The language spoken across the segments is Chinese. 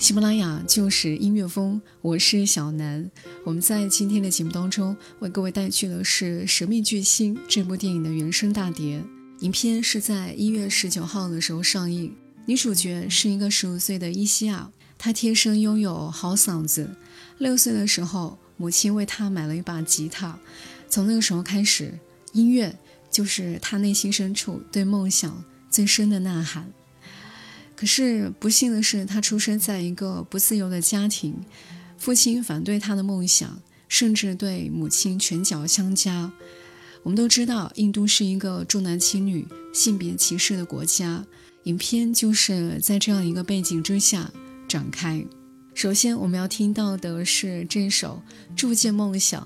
喜马拉雅就是音乐风，我是小南。我们在今天的节目当中为各位带去的是《神秘巨星》这部电影的原声大碟。影片是在一月十九号的时候上映，女主角是一个十五岁的伊西亚。她天生拥有好嗓子。六岁的时候，母亲为她买了一把吉他。从那个时候开始，音乐就是她内心深处对梦想最深的呐喊。可是不幸的是，他出生在一个不自由的家庭，父亲反对他的梦想，甚至对母亲拳脚相加。我们都知道，印度是一个重男轻女、性别歧视的国家。影片就是在这样一个背景之下。展开。首先，我们要听到的是这首《铸剑梦想》。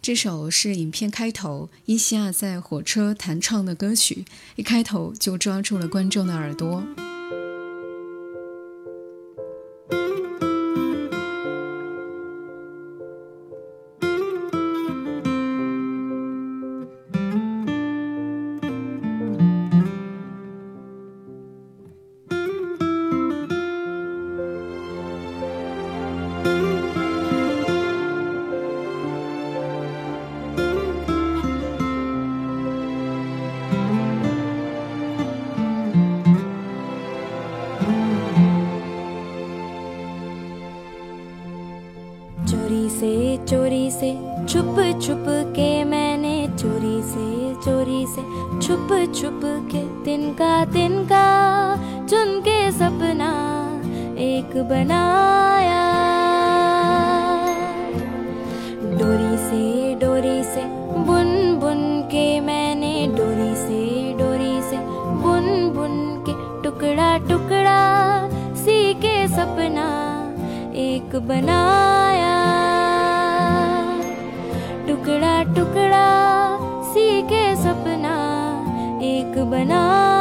这首是影片开头伊西亚在火车弹唱的歌曲，一开头就抓住了观众的耳朵。छुप के तिनका तिनका चुन के सपना एक बनाया। डोरी से डोरी से बुन बुन के मैंने डोरी से डोरी से बुन बुन के टुकड़ा टुकड़ा सी के सपना एक बनाया। टुकड़ा टुकड़ा बना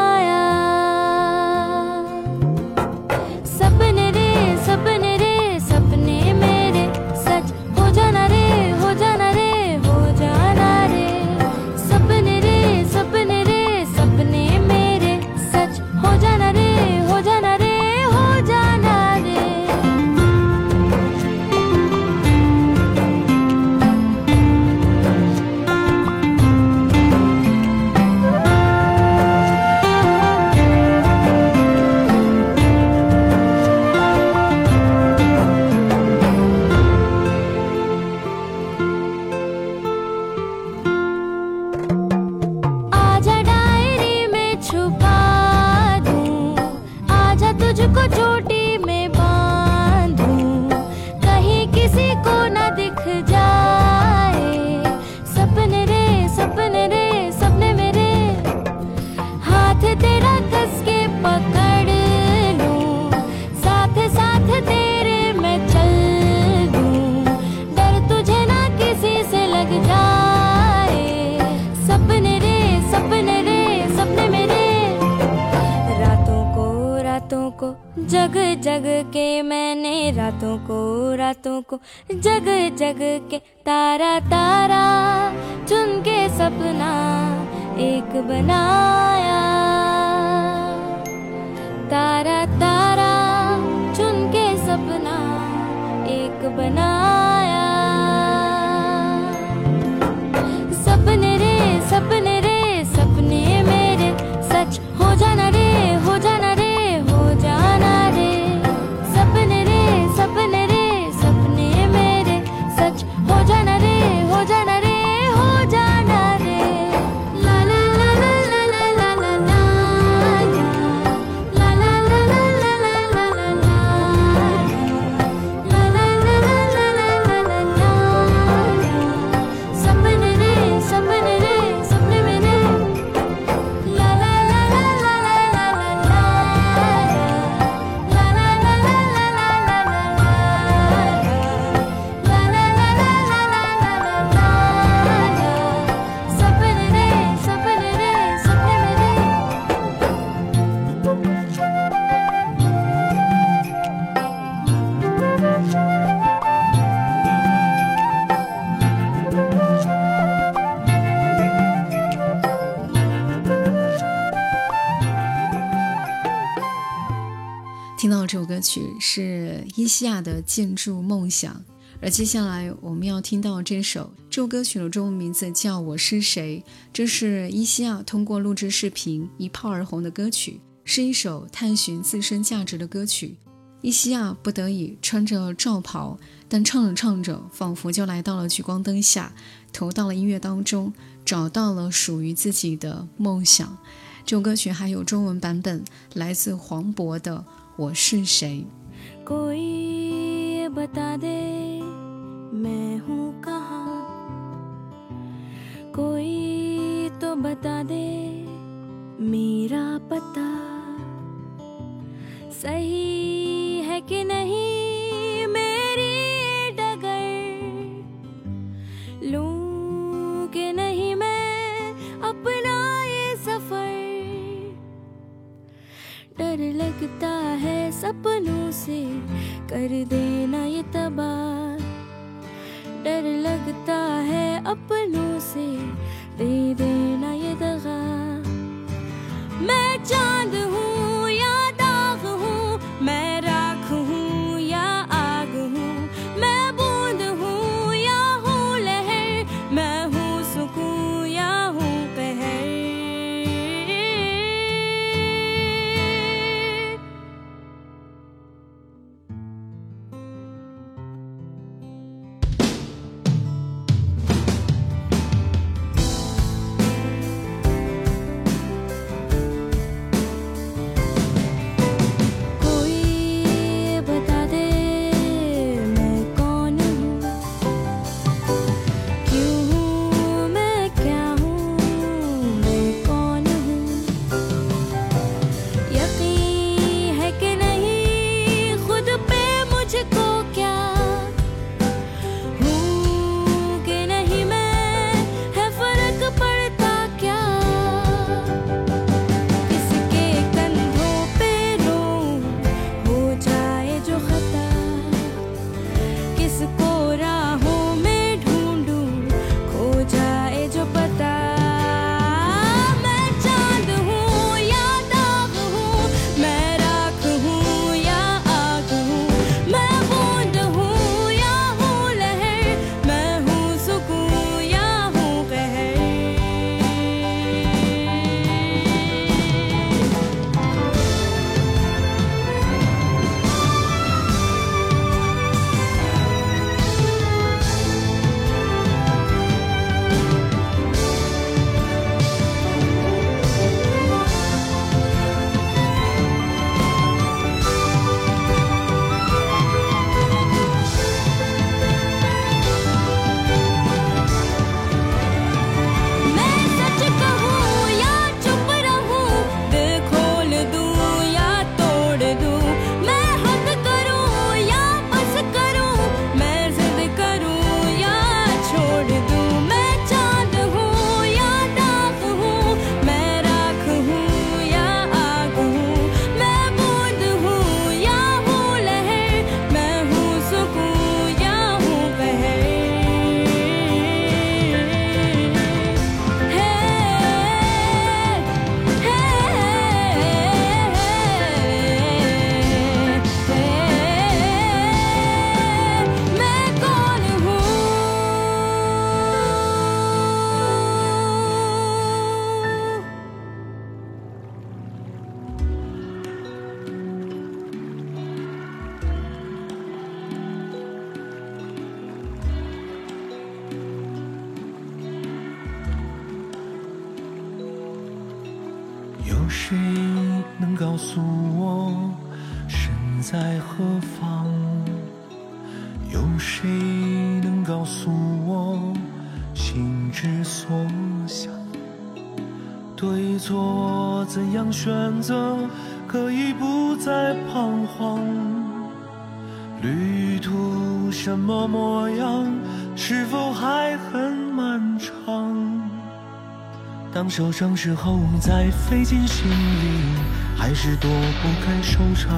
रातों को रातों को, जग जग के तारा तारा, चुन के सपना एक बनाया। तारा तारा 曲是伊西亚的《建筑梦想》，而接下来我们要听到这首这首歌曲的中文名字叫《我是谁》，这是伊西亚通过录制视频一炮而红的歌曲，是一首探寻自身价值的歌曲。伊西亚不得已穿着罩袍，但唱着唱着，仿佛就来到了聚光灯下，投到了音乐当中，找到了属于自己的梦想。这首歌曲还有中文版本，来自黄渤的《我是谁》。 कोई ये बता दे मैं हूँ कहाँ कोई तो बता दे मेरा पता सही है कि नहीं कर देना 对错怎样选择，可以不再彷徨。旅途什么模样，是否还很漫长？当受伤时候再费尽心力，还是躲不开收场。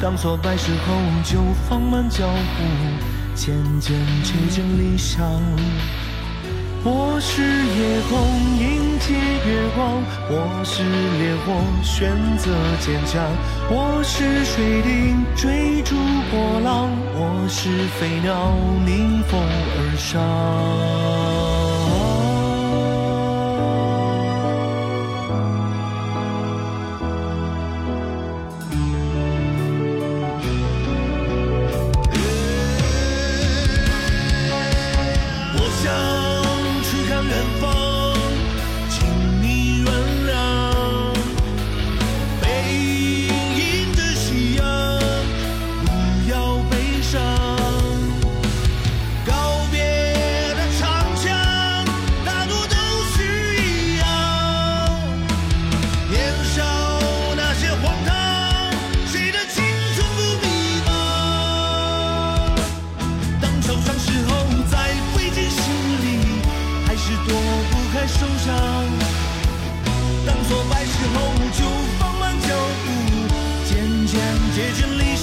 当挫败时候就放慢脚步，渐渐接近理想。我是夜空，迎接月光；我是烈火，选择坚强；我是水滴，追逐波浪；我是飞鸟，逆风而上。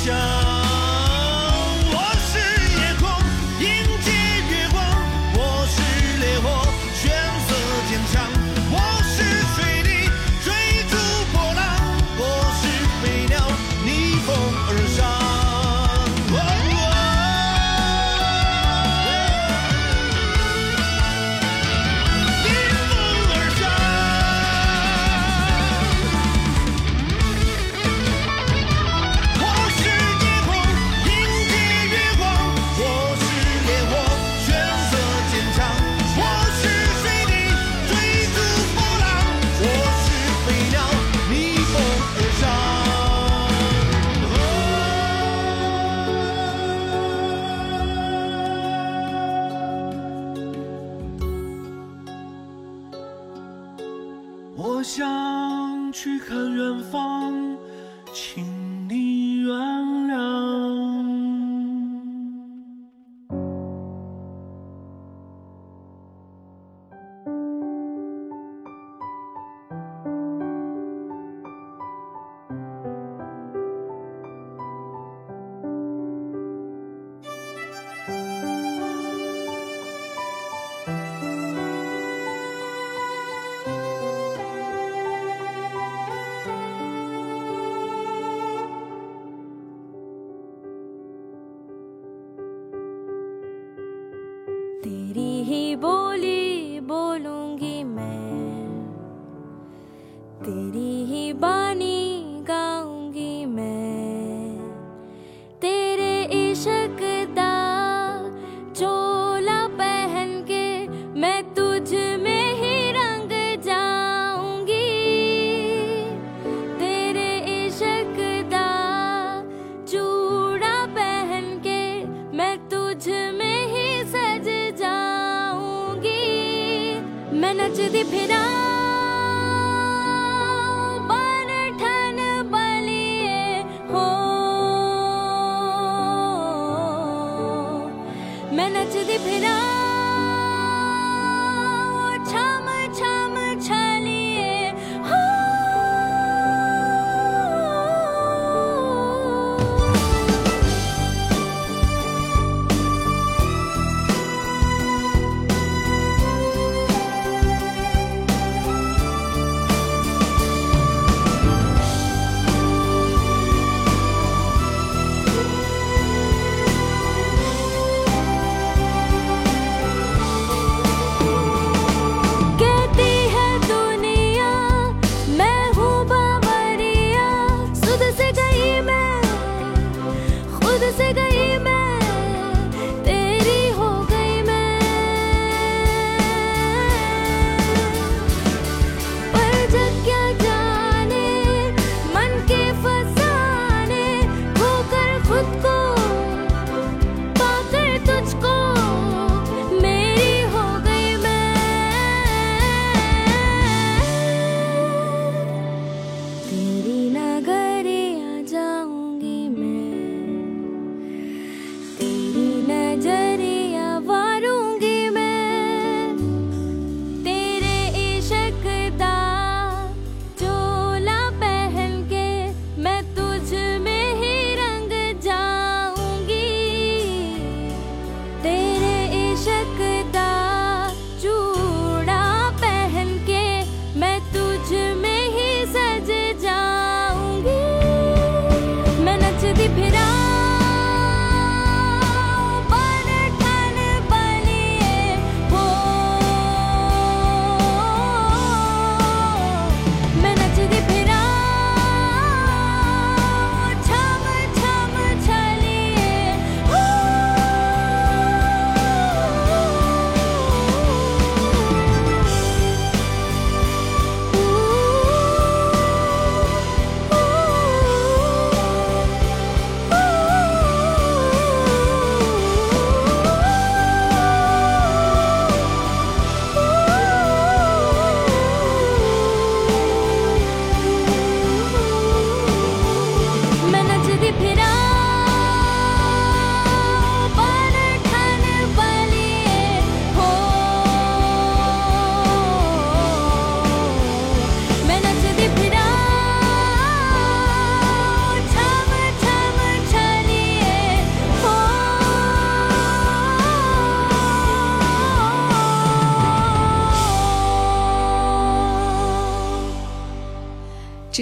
show.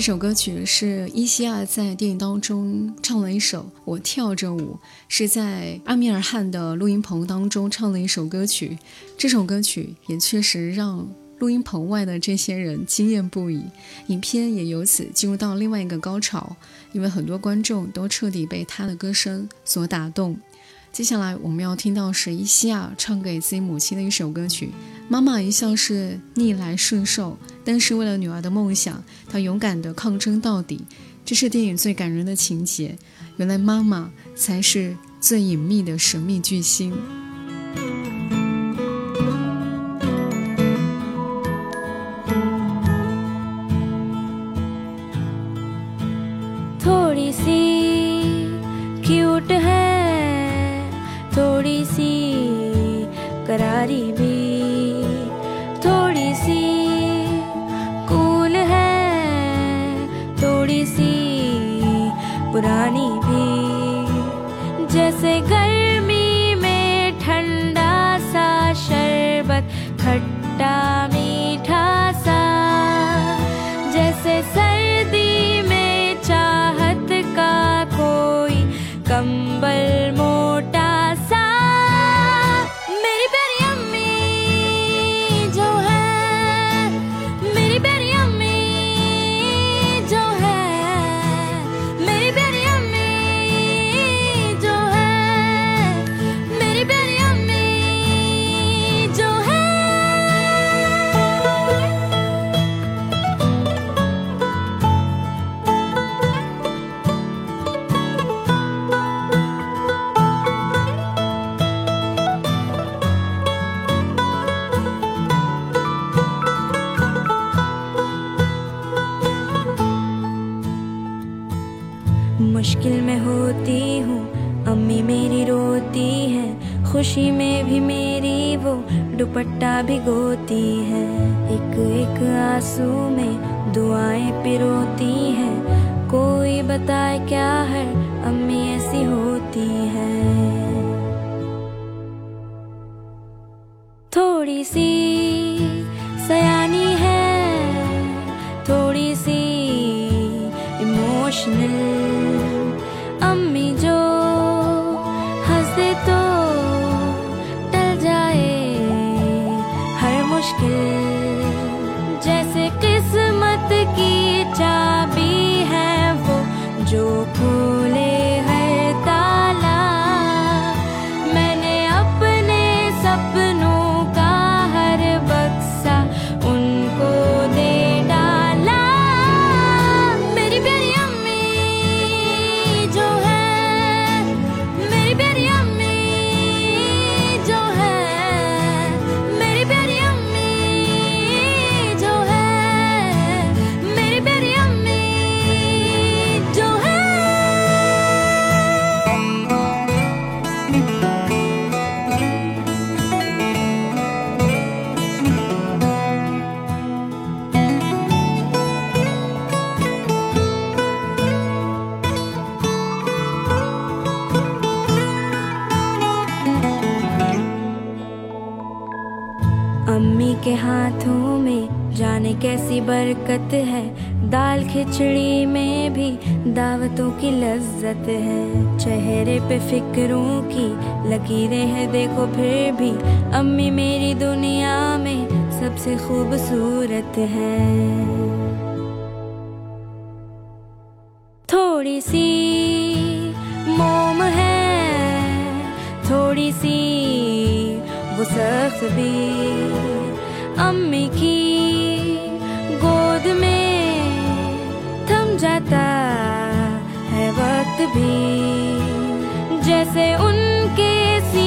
这首歌曲是伊西亚在电影当中唱了一首《我跳着舞》，是在阿米尔汗的录音棚当中唱的一首歌曲。这首歌曲也确实让录音棚外的这些人惊艳不已，影片也由此进入到另外一个高潮，因为很多观众都彻底被他的歌声所打动。接下来我们要听到是伊西亚唱给自己母亲的一首歌曲。妈妈一向是逆来顺受，但是为了女儿的梦想，她勇敢地抗争到底。这是电影最感人的情节。原来妈妈才是最隐秘的神秘巨星。भिगोती है। एक एक आँसू में दुआएँ पिरोती हैं। कोई बताए क्या है? अम्मी ऐसी होती है। थोड़ी सी बरकत है। दाल खिचड़ी में भी दावतों की लज्जत है। चेहरे पे फिक्रों की लकीरें हैं देखो फिर भी अम्मी मेरी दुनिया में सबसे खूबसूरत है। थोड़ी सी मोम है, थोड़ी सी वो सख्त भी अम्मी की गोद में थम जाता है वक्त भी। जैसे उनके सी